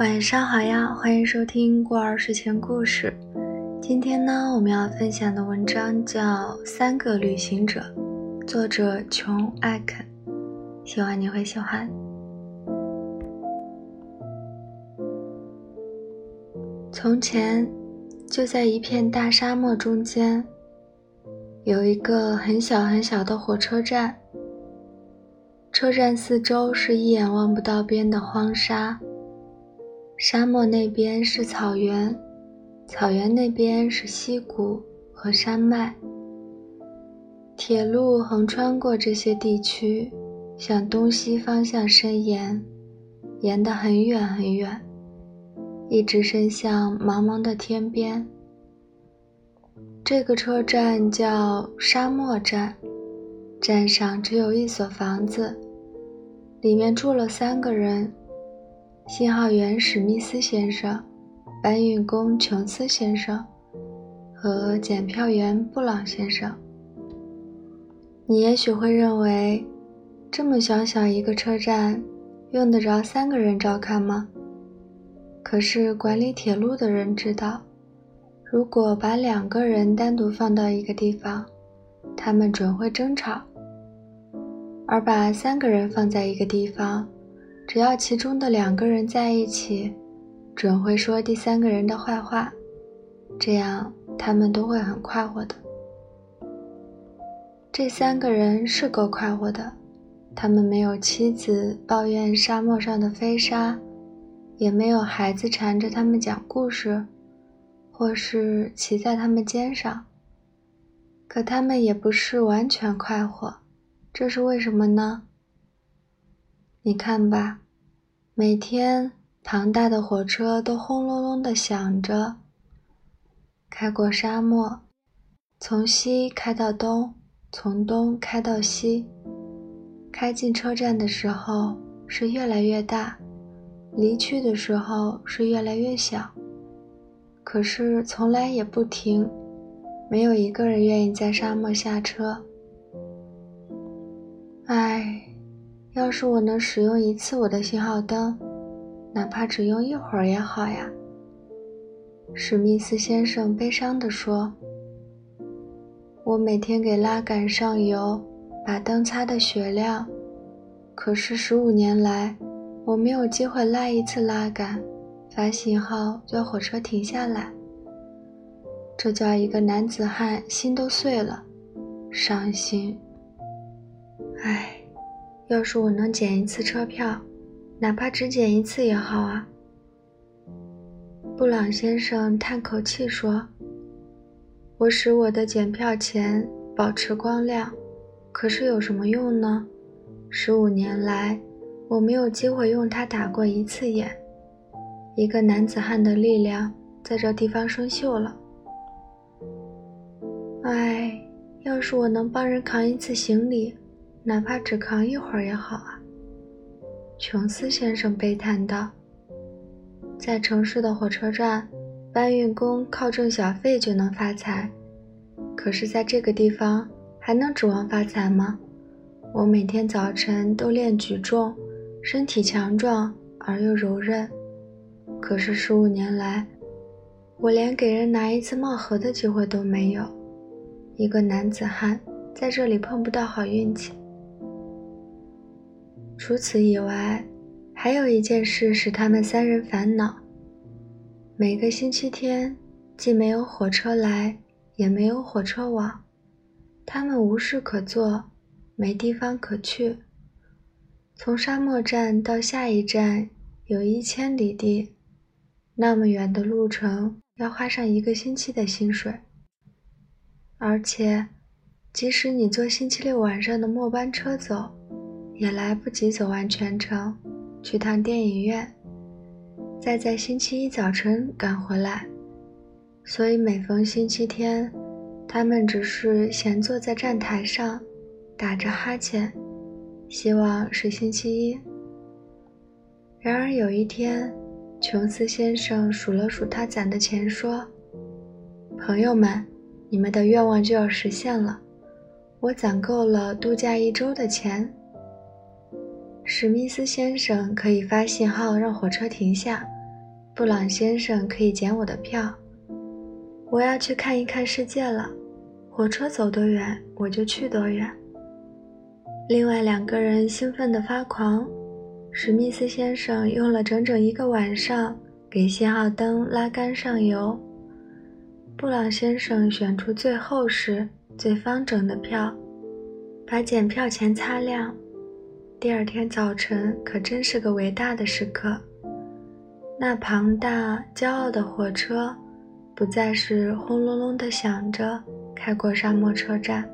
晚上好呀，欢迎收听过儿睡前故事。今天呢，我们要分享的文章叫《三个旅行者》，作者琼·艾肯。希望你会喜欢。从前，就在一片大沙漠中间，有一个很小很小的火车站。车站四周是一眼望不到边的荒沙，沙漠那边是草原，草原那边是溪谷和山脉。铁路横穿过这些地区，向东西方向伸延，延得很远很远，一直伸向茫茫的天边。这个车站叫沙漠站。站上只有一所房子，里面住了三个人：信号员史密斯先生、搬运工琼斯先生和检票员布朗先生。你也许会认为，这么小小一个车站，用得着三个人照看吗？可是管理铁路的人知道，如果把两个人单独放到一个地方，他们准会争吵。而把三个人放在一个地方，只要其中的两个人在一起，准会说第三个人的坏话，这样他们都会很快活的。这三个人是够快活的，他们没有妻子抱怨沙漠上的飞沙，也没有孩子缠着他们讲故事，或是骑在他们肩上。可他们也不是完全快活。这是为什么呢？你看吧，每天庞大的火车都轰隆隆地响着，开过沙漠，从西开到东，从东开到西。开进车站的时候是越来越大，离去的时候是越来越小。可是从来也不停，没有一个人愿意在沙漠下车。唉，要是我能使用一次我的信号灯，哪怕只用一会儿也好呀。”史密斯先生悲伤地说。“我每天给拉杆上油，把灯擦得雪亮，可是十五年来，我没有机会拉一次拉杆，发信号叫火车停下来。这叫一个男子汉心都碎了，伤心。”唉，要是我能捡一次车票，哪怕只捡一次也好啊。布朗先生叹口气说：“我使我的检票钱保持光亮，可是有什么用呢？十五年来，我没有机会用它打过一次眼。一个男子汉的力量在这地方生锈了。唉，要是我能帮人扛一次行李。”哪怕只扛一会儿也好啊，琼斯先生悲叹道。在城市的火车站，搬运工靠挣小费就能发财，可是在这个地方还能指望发财吗？我每天早晨都练举重，身体强壮而又柔韧，可是十五年来，我连给人拿一次帽盒的机会都没有。一个男子汉在这里碰不到好运气。除此以外，还有一件事使他们三人烦恼。每个星期天，既没有火车来，也没有火车往，他们无事可做，没地方可去。从沙漠站到下一站有一千里地，那么远的路程要花上一个星期的薪水。而且，即使你坐星期六晚上的末班车走，也来不及走完全程，去趟电影院，再在星期一早晨赶回来。所以每逢星期天，他们只是闲坐在站台上，打着哈欠，希望是星期一。然而有一天，琼斯先生数了数他攒的钱，说：“朋友们，你们的愿望就要实现了，我攒够了度假一周的钱。”史密斯先生可以发信号让火车停下，布朗先生可以捡我的票。我要去看一看世界了，火车走多远我就去多远。另外两个人兴奋得发狂。史密斯先生用了整整一个晚上给信号灯拉杆上油。布朗先生选出最厚实、最方整的票，把检票钱擦亮。第二天早晨可真是个伟大的时刻。那庞大、骄傲的火车，不再是轰隆隆地响着开过沙漠车站，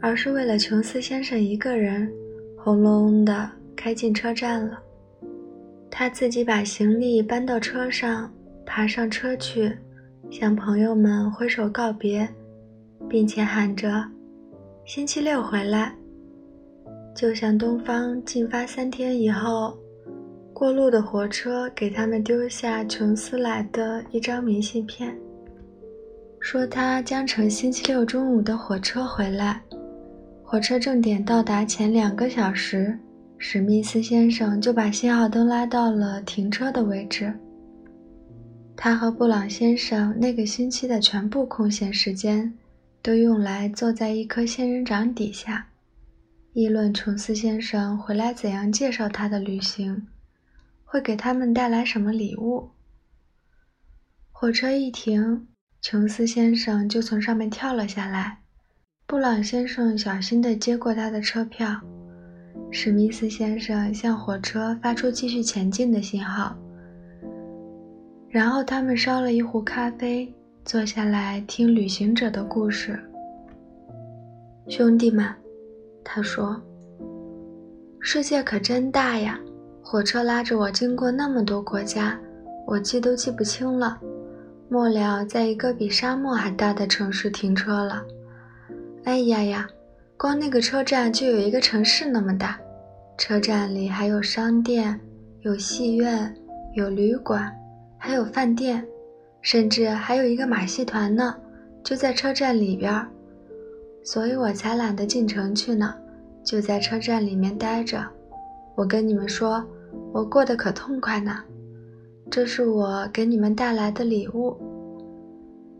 而是为了琼斯先生一个人，轰隆隆地开进车站了。他自己把行李搬到车上，爬上车去。向朋友们挥手告别，并且喊着“星期六回来”，就像东方进发三天以后，过路的火车给他们丢下琼斯来的一张明信片，说他将乘星期六中午的火车回来。火车正点到达前两个小时，史密斯先生就把信号灯拉到了停车的位置。他和布朗先生那个星期的全部空闲时间，都用来坐在一棵仙人掌底下，议论琼斯先生回来怎样介绍他的旅行，会给他们带来什么礼物。火车一停，琼斯先生就从上面跳了下来，布朗先生小心地接过他的车票，史密斯先生向火车发出继续前进的信号。然后他们烧了一壶咖啡，坐下来听旅行者的故事。兄弟们，他说：“世界可真大呀！火车拉着我经过那么多国家，我记都记不清了。末了，在一个比沙漠还大的城市停车了。哎呀呀，光那个车站就有一个城市那么大。车站里还有商店，有戏院，有旅馆。”还有饭店，甚至还有一个马戏团呢，就在车站里边儿，所以我才懒得进城去呢，就在车站里面待着。我跟你们说，我过得可痛快呢。这是我给你们带来的礼物。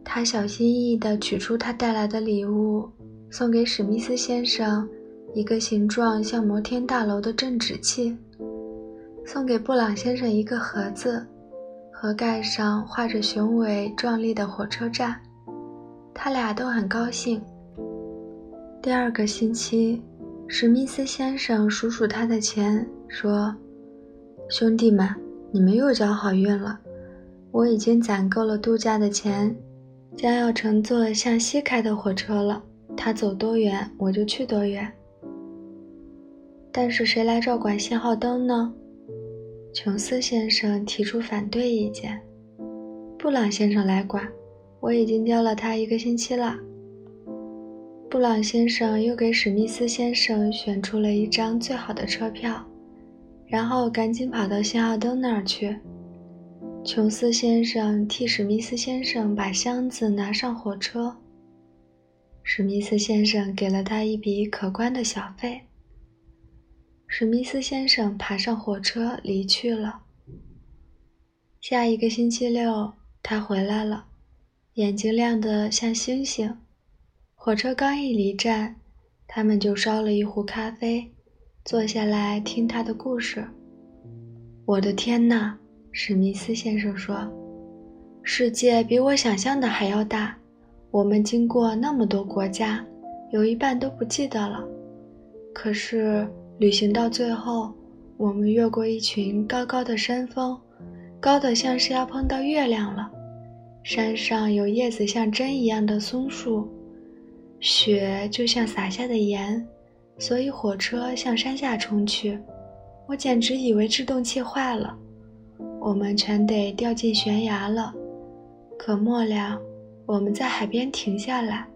他小心翼翼地取出他带来的礼物，送给史密斯先生一个形状像摩天大楼的镇纸器，送给布朗先生一个盒子。盒盖上画着雄伟壮丽的火车站，他俩都很高兴。第二个星期，史密斯先生数数他的钱，说：“兄弟们，你们又交好运了。我已经攒够了度假的钱，将要乘坐向西开的火车了。他走多远，我就去多远。但是谁来照管信号灯呢？”琼斯先生提出反对意见，布朗先生来管，我已经教了他一个星期了。布朗先生又给史密斯先生选出了一张最好的车票，然后赶紧跑到信号灯那儿去。琼斯先生替史密斯先生把箱子拿上火车。史密斯先生给了他一笔可观的小费。史密斯先生爬上火车离去了。下一个星期六，他回来了，眼睛亮得像星星。火车刚一离站，他们就烧了一壶咖啡，坐下来听他的故事。我的天哪，史密斯先生说：“世界比我想象的还要大。我们经过那么多国家，有一半都不记得了。可是……”旅行到最后，我们越过一群高高的山峰，高的像是要碰到月亮了。山上有叶子像针一样的松树，雪就像洒下的盐，所以火车向山下冲去。我简直以为制动器坏了，我们全得掉进悬崖了。可末了，我们在海边停下来。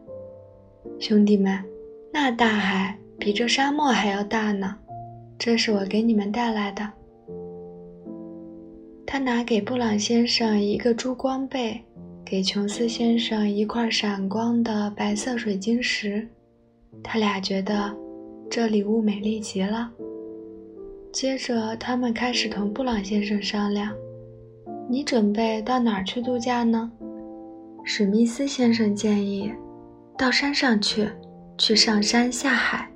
兄弟们，那大海。比这沙漠还要大呢，这是我给你们带来的。他拿给布朗先生一个珠光贝，给琼斯先生一块闪光的白色水晶石。他俩觉得这礼物美丽极了。接着，他们开始同布朗先生商量，你准备到哪儿去度假呢？史密斯先生建议，到山上去，去上山下海。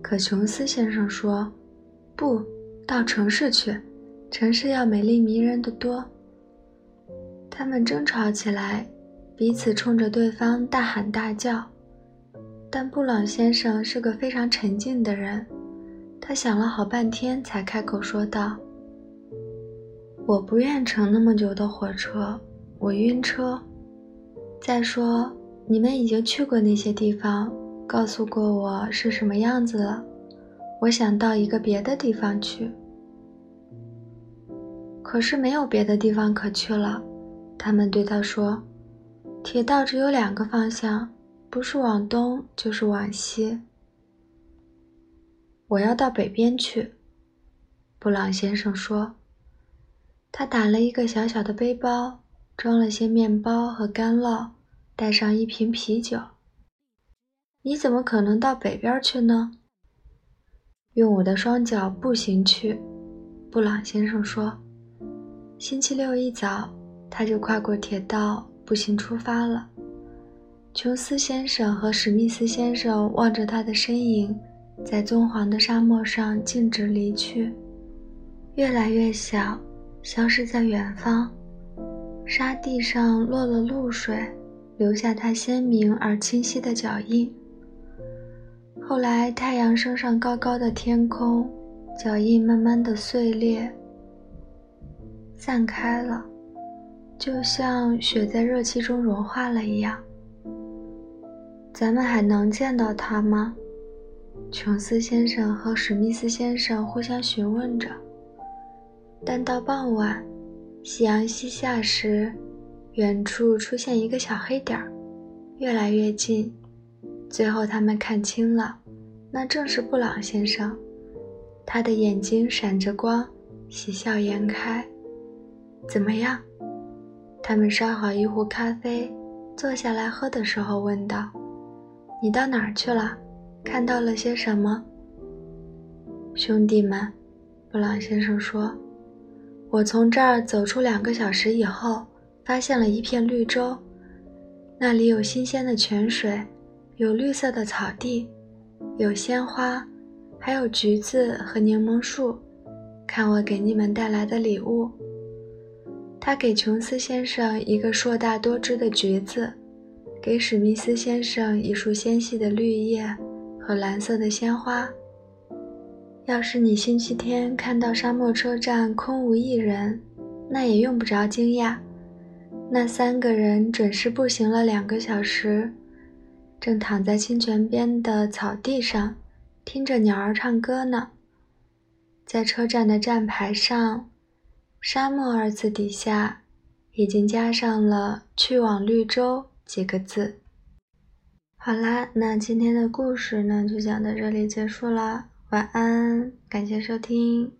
可琼斯先生说，不到城市去，城市要美丽迷人的多。他们争吵起来，彼此冲着对方大喊大叫。但布朗先生是个非常沉静的人，他想了好半天才开口说道：“我不愿乘那么久的火车，我晕车。再说，你们已经去过那些地方，告诉过我是什么样子了。我想到一个别的地方去，可是没有别的地方可去了。”他们对他说：“铁道只有两个方向。”不是往东，就是往西。我要到北边去，布朗先生说。他打了一个小小的背包，装了些面包和干酪，带上一瓶啤酒。你怎么可能到北边去呢？用我的双脚步行去，布朗先生说。星期六一早，他就跨过铁道，步行出发了。琼斯先生和史密斯先生望着他的身影，在棕黄的沙漠上径直离去，越来越小，消失在远方。沙地上落了露水，留下他鲜明而清晰的脚印。后来，太阳升上高高的天空，脚印慢慢的碎裂、散开了，就像雪在热气中融化了一样。咱们还能见到他吗？琼斯先生和史密斯先生互相询问着。但到傍晚，夕阳西下时，远处出现一个小黑点儿，越来越近。最后，他们看清了，那正是布朗先生。他的眼睛闪着光，喜笑颜开。怎么样？他们烧好一壶咖啡，坐下来喝的时候问道。你到哪儿去了？看到了些什么？兄弟们，布朗先生说：“我从这儿走出两个小时以后，发现了一片绿洲，那里有新鲜的泉水，有绿色的草地，有鲜花，还有橘子和柠檬树。看我给你们带来的礼物。”他给琼斯先生一个硕大多汁的橘子。给史密斯先生一束纤细的绿叶和蓝色的鲜花。要是你星期天看到沙漠车站空无一人，那也用不着惊讶。那三个人准是步行了两个小时，正躺在清泉边的草地上，听着鸟儿唱歌呢。在车站的站牌上，“沙漠”二字底下，已经加上了“去往绿洲”。几个字。好啦，那今天的故事呢，就讲到这里结束啦。晚安，感谢收听。